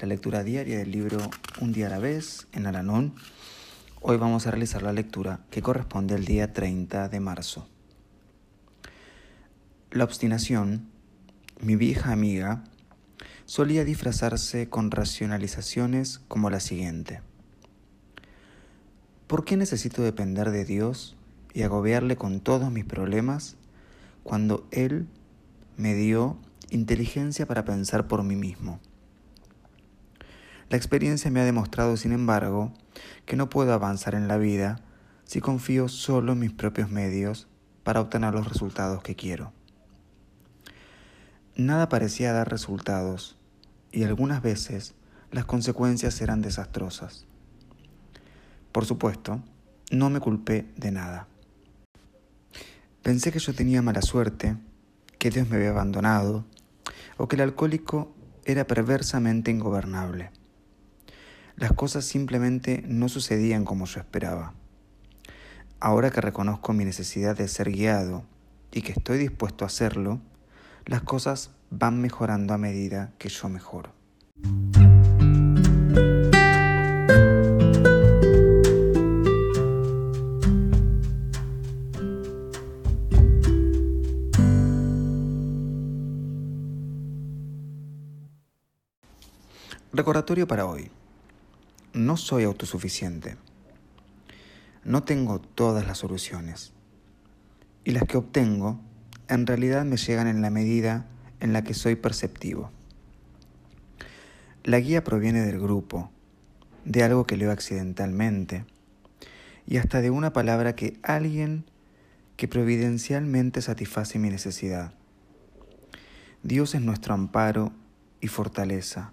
la lectura diaria del libro Un día a la vez en Alanón Hoy vamos a realizar la lectura que corresponde al día 30 de marzo. La obstinación, mi vieja amiga, solía disfrazarse con racionalizaciones como la siguiente. ¿Por qué necesito depender de Dios y agobiarle con todos mis problemas cuando Él me dio inteligencia para pensar por mí mismo? La experiencia me ha demostrado, sin embargo, que no puedo avanzar en la vida si confío solo en mis propios medios para obtener los resultados que quiero. Nada parecía dar resultados y algunas veces las consecuencias eran desastrosas. Por supuesto, no me culpé de nada. Pensé que yo tenía mala suerte, que Dios me había abandonado o que el alcohólico era perversamente ingobernable. Las cosas simplemente no sucedían como yo esperaba. Ahora que reconozco mi necesidad de ser guiado y que estoy dispuesto a hacerlo, las cosas van mejorando a medida que yo mejoro. Recordatorio para hoy no soy autosuficiente. No tengo todas las soluciones. Y las que obtengo en realidad me llegan en la medida en la que soy perceptivo. La guía proviene del grupo, de algo que leo accidentalmente, y hasta de una palabra que alguien que providencialmente satisface mi necesidad. Dios es nuestro amparo y fortaleza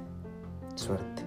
Suerte.